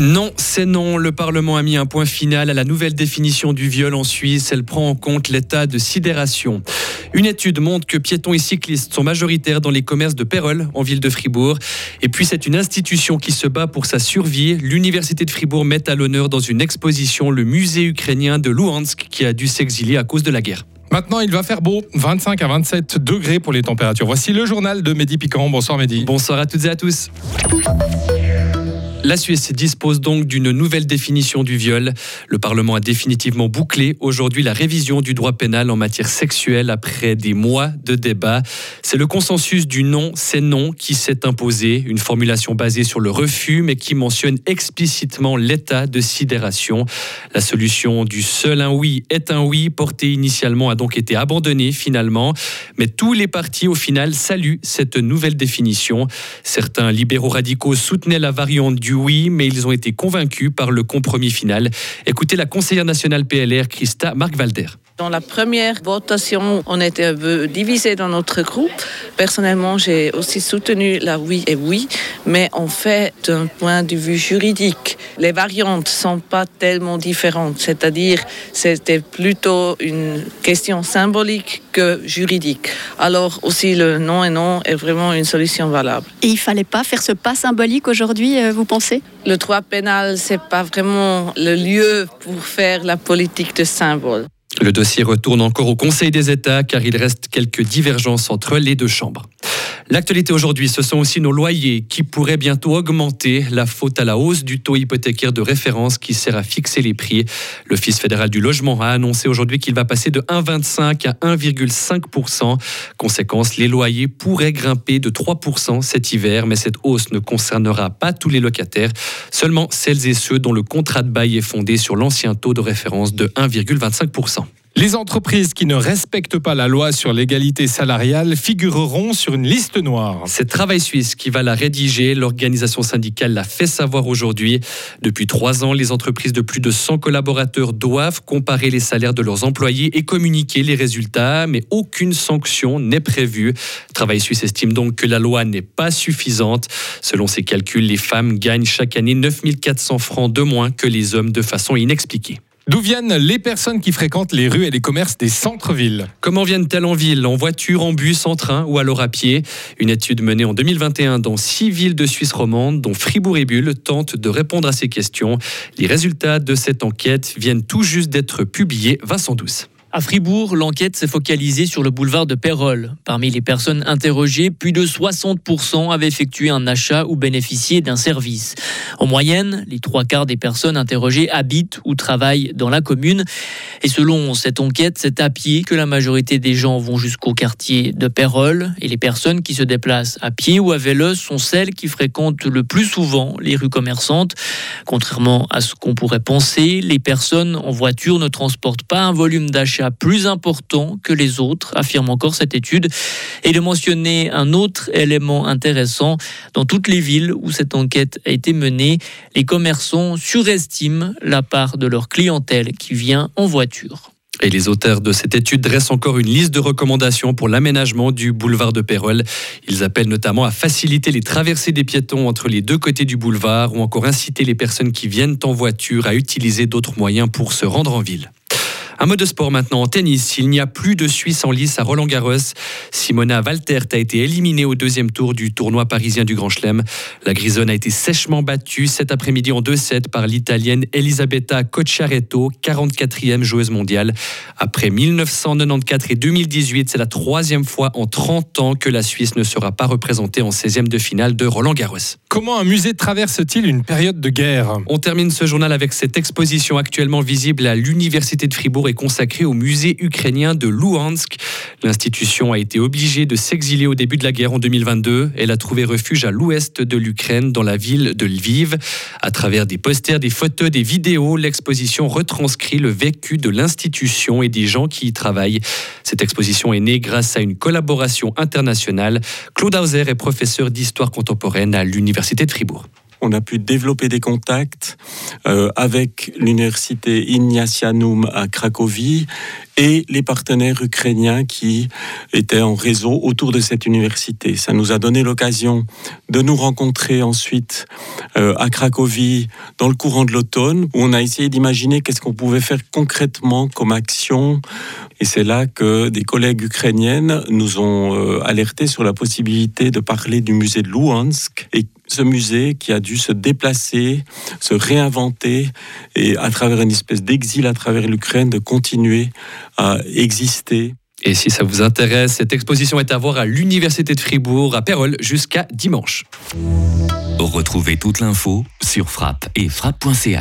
Non, c'est non. Le Parlement a mis un point final à la nouvelle définition du viol en Suisse. Elle prend en compte l'état de sidération. Une étude montre que piétons et cyclistes sont majoritaires dans les commerces de Pérol, en ville de Fribourg. Et puis, c'est une institution qui se bat pour sa survie. L'Université de Fribourg met à l'honneur dans une exposition le musée ukrainien de Luhansk qui a dû s'exiler à cause de la guerre. Maintenant, il va faire beau, 25 à 27 degrés pour les températures. Voici le journal de Mehdi Piquant. Bonsoir Mehdi. Bonsoir à toutes et à tous. La Suisse dispose donc d'une nouvelle définition du viol. Le Parlement a définitivement bouclé aujourd'hui la révision du droit pénal en matière sexuelle après des mois de débat. C'est le consensus du non, c'est non qui s'est imposé, une formulation basée sur le refus mais qui mentionne explicitement l'état de sidération. La solution du seul un oui est un oui portée initialement a donc été abandonnée finalement, mais tous les partis au final saluent cette nouvelle définition. Certains libéraux radicaux soutenaient la variante du oui, mais ils ont été convaincus par le compromis final. Écoutez la conseillère nationale PLR, Christa Marc-Valder. Dans la première votation, on était un peu divisé dans notre groupe. Personnellement, j'ai aussi soutenu la oui et oui, mais en fait, d'un point de vue juridique, les variantes sont pas tellement différentes. C'est-à-dire, c'était plutôt une question symbolique que juridique. Alors aussi, le non et non est vraiment une solution valable. Et il fallait pas faire ce pas symbolique aujourd'hui, euh, vous pensez? Le droit pénal, c'est pas vraiment le lieu pour faire la politique de symbole. Le dossier retourne encore au Conseil des États car il reste quelques divergences entre les deux chambres. L'actualité aujourd'hui, ce sont aussi nos loyers qui pourraient bientôt augmenter. La faute à la hausse du taux hypothécaire de référence qui sert à fixer les prix. L'Office fédéral du logement a annoncé aujourd'hui qu'il va passer de 1,25 à 1,5% Conséquence, les loyers pourraient grimper de 3% cet hiver, mais cette hausse ne concernera pas tous les locataires, seulement celles et ceux dont le contrat de bail est fondé sur l'ancien taux de référence de 1,25 les entreprises qui ne respectent pas la loi sur l'égalité salariale figureront sur une liste noire. C'est Travail Suisse qui va la rédiger. L'organisation syndicale l'a fait savoir aujourd'hui. Depuis trois ans, les entreprises de plus de 100 collaborateurs doivent comparer les salaires de leurs employés et communiquer les résultats, mais aucune sanction n'est prévue. Travail Suisse estime donc que la loi n'est pas suffisante. Selon ses calculs, les femmes gagnent chaque année 9400 francs de moins que les hommes de façon inexpliquée. D'où viennent les personnes qui fréquentent les rues et les commerces des centres-villes Comment viennent-elles en ville En voiture, en bus, en train ou alors à pied Une étude menée en 2021 dans six villes de Suisse romande, dont Fribourg et Bulle, tente de répondre à ces questions. Les résultats de cette enquête viennent tout juste d'être publiés. Vincent Douce. À Fribourg, l'enquête s'est focalisée sur le boulevard de Pérol. Parmi les personnes interrogées, plus de 60% avaient effectué un achat ou bénéficié d'un service. En moyenne, les trois quarts des personnes interrogées habitent ou travaillent dans la commune. Et selon cette enquête, c'est à pied que la majorité des gens vont jusqu'au quartier de Pérol. Et les personnes qui se déplacent à pied ou à vélo sont celles qui fréquentent le plus souvent les rues commerçantes. Contrairement à ce qu'on pourrait penser, les personnes en voiture ne transportent pas un volume d'achat plus important que les autres, affirme encore cette étude. Et de mentionner un autre élément intéressant, dans toutes les villes où cette enquête a été menée, les commerçants surestiment la part de leur clientèle qui vient en voiture. Et les auteurs de cette étude dressent encore une liste de recommandations pour l'aménagement du boulevard de Pérol. Ils appellent notamment à faciliter les traversées des piétons entre les deux côtés du boulevard ou encore inciter les personnes qui viennent en voiture à utiliser d'autres moyens pour se rendre en ville. Un mot de sport maintenant en tennis. Il n'y a plus de Suisse en lice à Roland Garros. Simona Valtert a été éliminée au deuxième tour du tournoi parisien du Grand Chelem. La Grisonne a été sèchement battue cet après-midi en 2-7 par l'Italienne Elisabetta Cocciaretto, 44e joueuse mondiale. Après 1994 et 2018, c'est la troisième fois en 30 ans que la Suisse ne sera pas représentée en 16e de finale de Roland Garros. Comment un musée traverse-t-il une période de guerre? On termine ce journal avec cette exposition actuellement visible à l'Université de Fribourg et consacrée au musée ukrainien de Luhansk. L'institution a été obligée de s'exiler au début de la guerre en 2022. Elle a trouvé refuge à l'ouest de l'Ukraine, dans la ville de Lviv. À travers des posters, des photos, des vidéos, l'exposition retranscrit le vécu de l'institution et des gens qui y travaillent. Cette exposition est née grâce à une collaboration internationale. Claude Hauser est professeur d'histoire contemporaine à l'Université de Fribourg. On a pu développer des contacts euh, avec l'université Ignatianum à Cracovie et les partenaires ukrainiens qui étaient en réseau autour de cette université. Ça nous a donné l'occasion de nous rencontrer ensuite euh, à Cracovie dans le courant de l'automne, où on a essayé d'imaginer qu'est-ce qu'on pouvait faire concrètement comme action. Et c'est là que des collègues ukrainiennes nous ont euh, alertés sur la possibilité de parler du musée de Luhansk ce musée qui a dû se déplacer, se réinventer et à travers une espèce d'exil à travers l'Ukraine de continuer à exister. Et si ça vous intéresse, cette exposition est à voir à l'Université de Fribourg à Pérol jusqu'à dimanche. Retrouvez toute l'info sur frappe et frappe.ch.